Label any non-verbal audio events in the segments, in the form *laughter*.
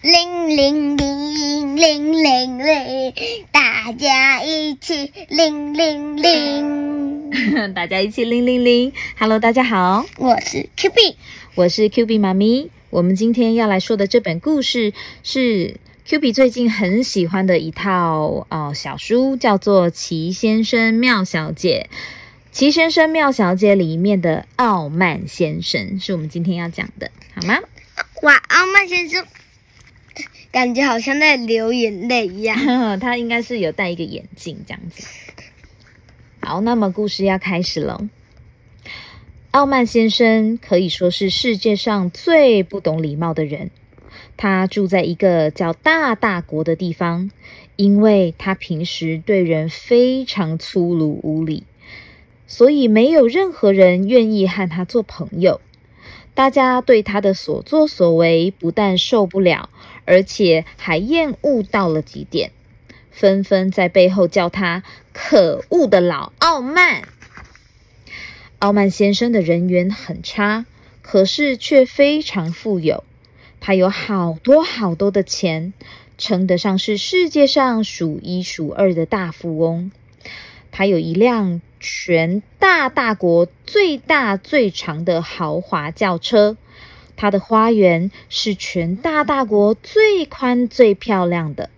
铃铃铃铃铃铃，大家一起铃铃铃。*laughs* 大家一起铃铃铃。Hello，大家好，我是 Q B，我是 Q B 妈咪。我们今天要来说的这本故事是 Q B 最近很喜欢的一套哦小书，叫做《齐先生妙小姐》。齐先生妙小姐里面的傲慢先生是我们今天要讲的，好吗？哇，傲慢先生感觉好像在流眼泪一样。*laughs* 他应该是有戴一个眼镜这样子。好，那么故事要开始了。傲慢先生可以说是世界上最不懂礼貌的人。他住在一个叫大大国的地方，因为他平时对人非常粗鲁无礼。所以没有任何人愿意和他做朋友。大家对他的所作所为不但受不了，而且还厌恶到了极点，纷纷在背后叫他“可恶的老傲慢”。傲慢先生的人缘很差，可是却非常富有。他有好多好多的钱，称得上是世界上数一数二的大富翁。他有一辆。全大大国最大最长的豪华轿车，它的花园是全大大国最宽最漂亮的。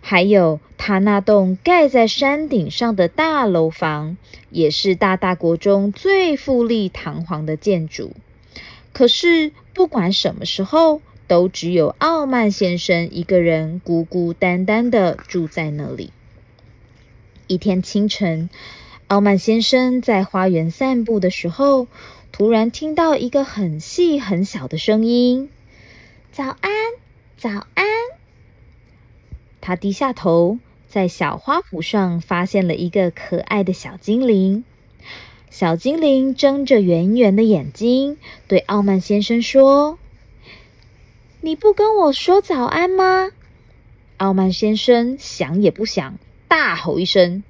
还有它那栋盖在山顶上的大楼房，也是大大国中最富丽堂皇的建筑。可是不管什么时候，都只有傲慢先生一个人孤孤单单的住在那里。一天清晨。傲慢先生在花园散步的时候，突然听到一个很细很小的声音：“早安，早安。”他低下头，在小花圃上发现了一个可爱的小精灵。小精灵睁着圆圆的眼睛，对傲慢先生说：“你不跟我说早安吗？”傲慢先生想也不想，大吼一声。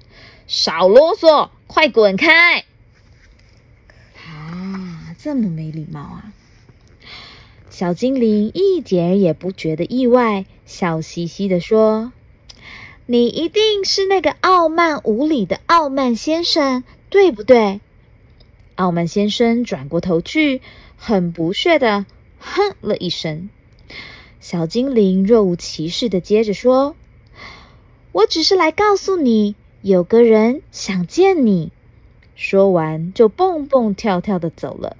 少啰嗦，快滚开！啊，这么没礼貌啊！小精灵一点也不觉得意外，笑嘻嘻的说：“你一定是那个傲慢无礼的傲慢先生，对不对？”傲慢先生转过头去，很不屑的哼了一声。小精灵若无其事的接着说：“我只是来告诉你。”有个人想见你，说完就蹦蹦跳跳的走了。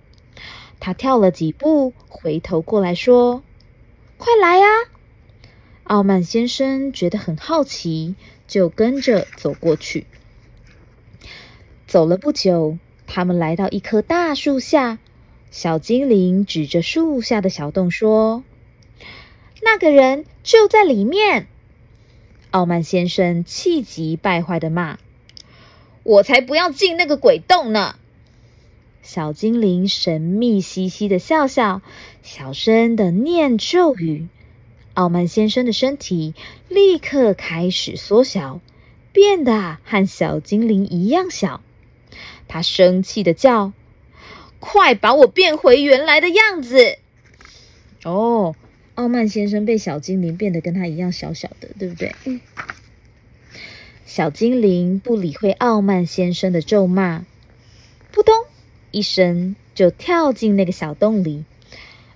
他跳了几步，回头过来说：“快来呀！”傲慢先生觉得很好奇，就跟着走过去。走了不久，他们来到一棵大树下。小精灵指着树下的小洞说：“那个人就在里面。”傲慢先生气急败坏的骂：“我才不要进那个鬼洞呢！”小精灵神秘兮兮的笑笑，小声的念咒语。傲慢先生的身体立刻开始缩小，变得和小精灵一样小。他生气的叫：“快把我变回原来的样子！”哦。傲慢先生被小精灵变得跟他一样小小的，对不对？嗯。小精灵不理会傲慢先生的咒骂，扑通一声就跳进那个小洞里。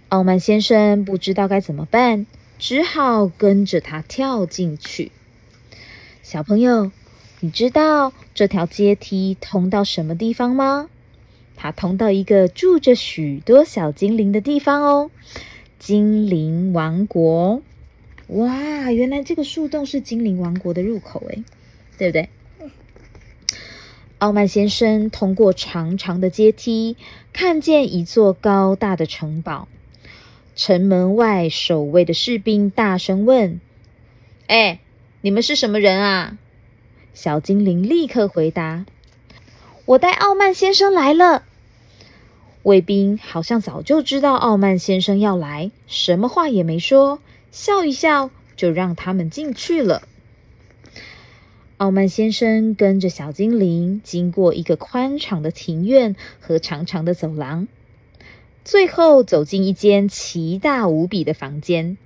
傲慢先生不知道该怎么办，只好跟着他跳进去。小朋友，你知道这条阶梯通到什么地方吗？它通到一个住着许多小精灵的地方哦。精灵王国，哇！原来这个树洞是精灵王国的入口，诶，对不对？傲慢先生通过长长的阶梯，看见一座高大的城堡。城门外守卫的士兵大声问：“哎，你们是什么人啊？”小精灵立刻回答：“我带傲慢先生来了。”卫兵好像早就知道傲慢先生要来，什么话也没说，笑一笑就让他们进去了。傲慢先生跟着小精灵经过一个宽敞的庭院和长长的走廊，最后走进一间奇大无比的房间。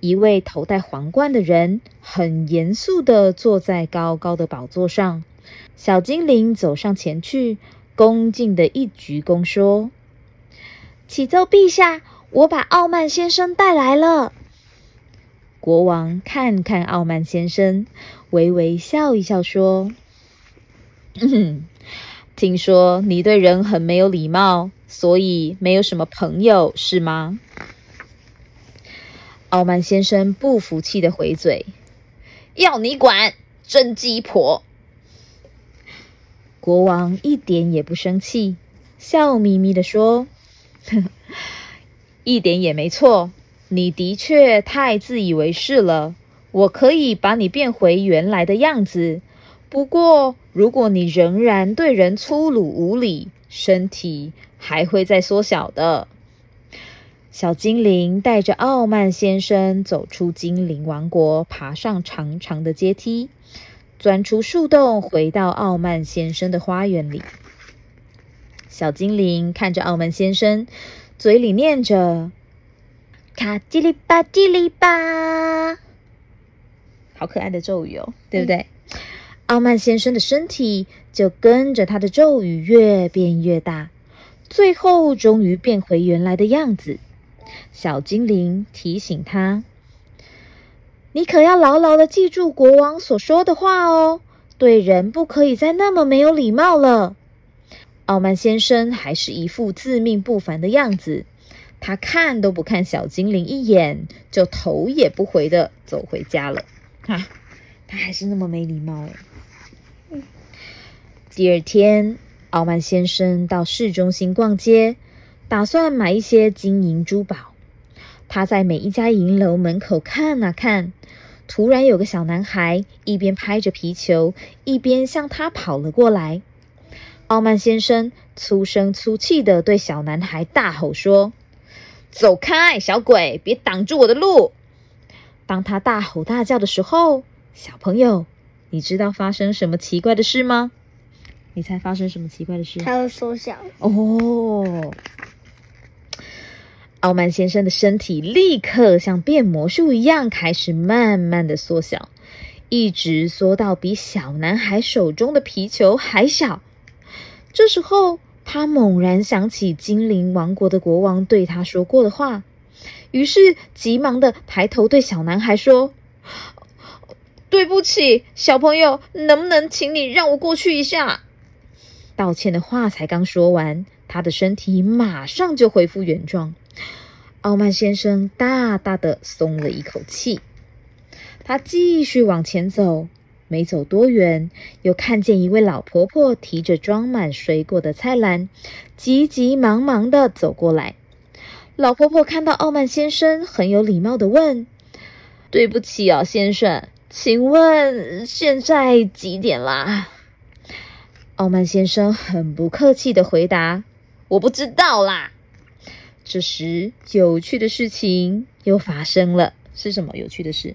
一位头戴皇冠的人很严肃的坐在高高的宝座上。小精灵走上前去，恭敬的一鞠躬说：“启奏陛下，我把傲慢先生带来了。”国王看看傲慢先生，微微笑一笑说：“嗯听说你对人很没有礼貌，所以没有什么朋友，是吗？”傲慢先生不服气的回嘴：“要你管，真鸡婆！”国王一点也不生气，笑眯眯的说：“ *laughs* 一点也没错。”你的确太自以为是了。我可以把你变回原来的样子，不过如果你仍然对人粗鲁无礼，身体还会再缩小的。小精灵带着傲慢先生走出精灵王国，爬上长长的阶梯，钻出树洞，回到傲慢先生的花园里。小精灵看着傲慢先生，嘴里念着。卡叽里吧叽里吧，好可爱的咒语哦，对不对？傲慢先生的身体就跟着他的咒语越变越大，最后终于变回原来的样子。小精灵提醒他：“你可要牢牢的记住国王所说的话哦，对人不可以再那么没有礼貌了。”傲慢先生还是一副自命不凡的样子。他看都不看小精灵一眼，就头也不回的走回家了。啊，他还是那么没礼貌哎。第二天，傲慢先生到市中心逛街，打算买一些金银珠宝。他在每一家银楼门口看啊看，突然有个小男孩一边拍着皮球，一边向他跑了过来。傲慢先生粗声粗气地对小男孩大吼说。走开，小鬼！别挡住我的路！当他大吼大叫的时候，小朋友，你知道发生什么奇怪的事吗？你猜发生什么奇怪的事？他会缩小。哦，傲慢先生的身体立刻像变魔术一样，开始慢慢的缩小，一直缩到比小男孩手中的皮球还小。这时候。他猛然想起精灵王国的国王对他说过的话，于是急忙的抬头对小男孩说：“对不起，小朋友，能不能请你让我过去一下？”道歉的话才刚说完，他的身体马上就恢复原状。傲慢先生大大的松了一口气，他继续往前走。没走多远，又看见一位老婆婆提着装满水果的菜篮，急急忙忙的走过来。老婆婆看到傲慢先生，很有礼貌的问：“对不起啊，先生，请问现在几点啦？”傲慢先生很不客气的回答：“我不知道啦。”这时，有趣的事情又发生了，是什么有趣的事？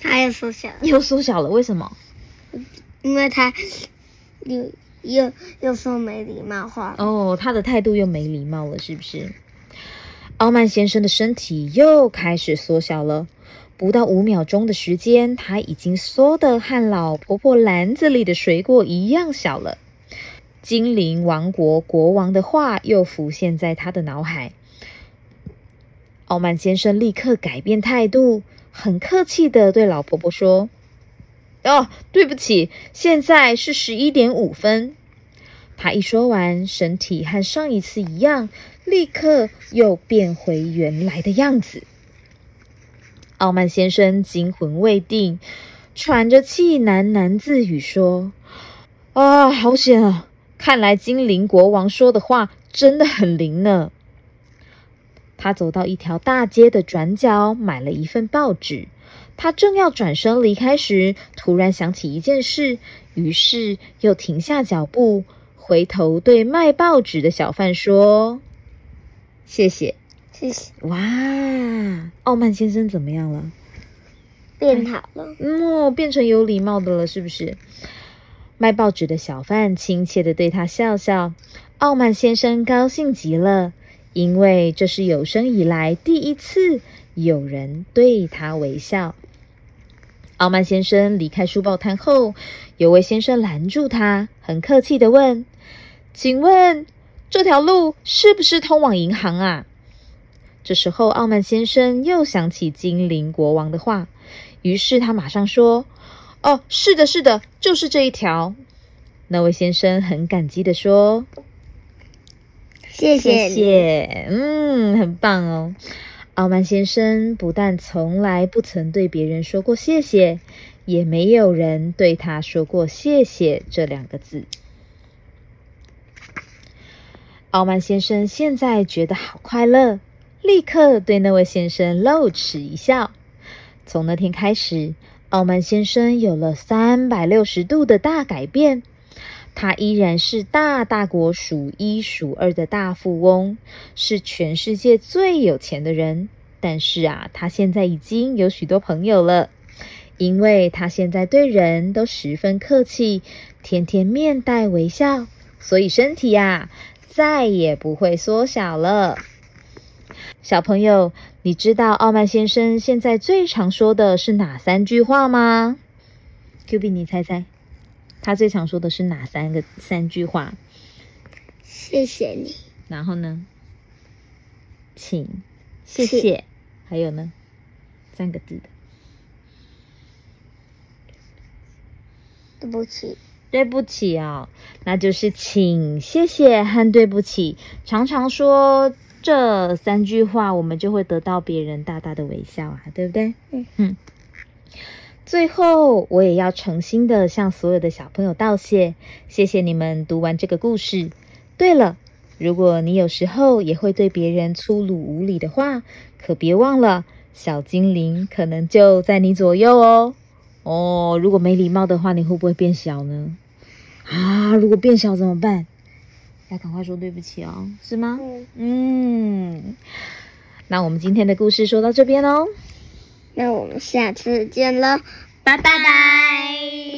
它又缩小，又缩小了，为什么？因为他又又又说没礼貌话。哦，他的态度又没礼貌了，是不是？傲慢先生的身体又开始缩小了，不到五秒钟的时间，他已经缩的和老婆婆篮子里的水果一样小了。精灵王国国王的话又浮现在他的脑海。傲慢先生立刻改变态度。很客气的对老婆婆说：“哦，对不起，现在是十一点五分。”他一说完，身体和上一次一样，立刻又变回原来的样子。傲慢先生惊魂未定，喘着气喃喃自语说：“啊，好险啊！看来精灵国王说的话真的很灵呢。”他走到一条大街的转角，买了一份报纸。他正要转身离开时，突然想起一件事，于是又停下脚步，回头对卖报纸的小贩说：“谢谢，谢谢。”哇，傲慢先生怎么样了？变好了，嗯，变成有礼貌的了，是不是？卖报纸的小贩亲切的对他笑笑，傲慢先生高兴极了。因为这是有生以来第一次有人对他微笑。傲慢先生离开书报摊后，有位先生拦住他，很客气的问：“请问这条路是不是通往银行啊？”这时候，傲慢先生又想起精灵国王的话，于是他马上说：“哦，是的，是的，就是这一条。”那位先生很感激的说。谢谢谢，嗯，很棒哦。傲慢先生不但从来不曾对别人说过谢谢，也没有人对他说过谢谢这两个字。傲慢先生现在觉得好快乐，立刻对那位先生露齿一笑。从那天开始，傲慢先生有了三百六十度的大改变。他依然是大大国数一数二的大富翁，是全世界最有钱的人。但是啊，他现在已经有许多朋友了，因为他现在对人都十分客气，天天面带微笑，所以身体呀再也不会缩小了。小朋友，你知道傲慢先生现在最常说的是哪三句话吗？Q B，你猜猜。他最常说的是哪三个三句话？谢谢你。然后呢？请，谢谢。还有呢？三个字的。对不起。对不起啊，那就是请、谢谢和对不起。常常说这三句话，我们就会得到别人大大的微笑啊，对不对？嗯嗯。最后，我也要诚心的向所有的小朋友道谢，谢谢你们读完这个故事。对了，如果你有时候也会对别人粗鲁无礼的话，可别忘了，小精灵可能就在你左右哦。哦，如果没礼貌的话，你会不会变小呢？啊，如果变小怎么办？要赶快说对不起哦，是吗？嗯，那我们今天的故事说到这边哦。那我们下次见了，拜拜拜。